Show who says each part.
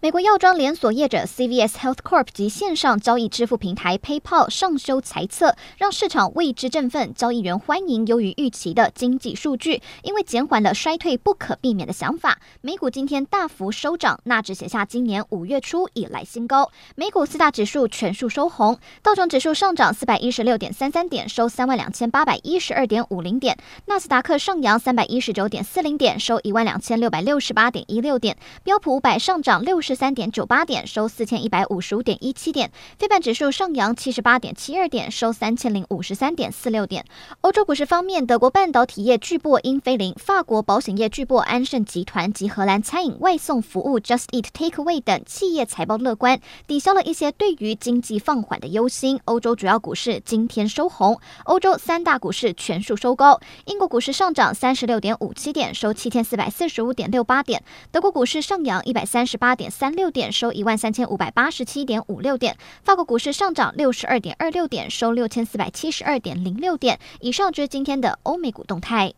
Speaker 1: 美国药妆连锁业者 CVS Health Corp 及线上交易支付平台 PayPal 上修财测，让市场为之振奋。交易员欢迎优于预期的经济数据，因为减缓了衰退不可避免的想法。美股今天大幅收涨，纳指写下今年五月初以来新高。美股四大指数全数收红，道琼指数上涨四百一十六点三三点，收三万两千八百一十二点五零点；纳斯达克上扬三百一十九点四零点，收一万两千六百六十八点一六点；标普五百上涨六十十三点九八点，收四千一百五十五点一七点。非半指数上扬七十八点七二点，收三千零五十三点四六点。欧洲股市方面，德国半导体业巨擘英飞凌、法国保险业巨擘安盛集团及荷兰餐饮外送服务 Just Eat Takeaway 等企业财报乐观，抵消了一些对于经济放缓的忧心。欧洲主要股市今天收红，欧洲三大股市全数收高。英国股市上涨三十六点五七点，收七千四百四十五点六八点。德国股市上扬一百三十八点三六点。收一万三千五百八十七点五六点，法国股市上涨六十二点二六点，收六千四百七十二点零六点。以上就是今天的欧美股动态。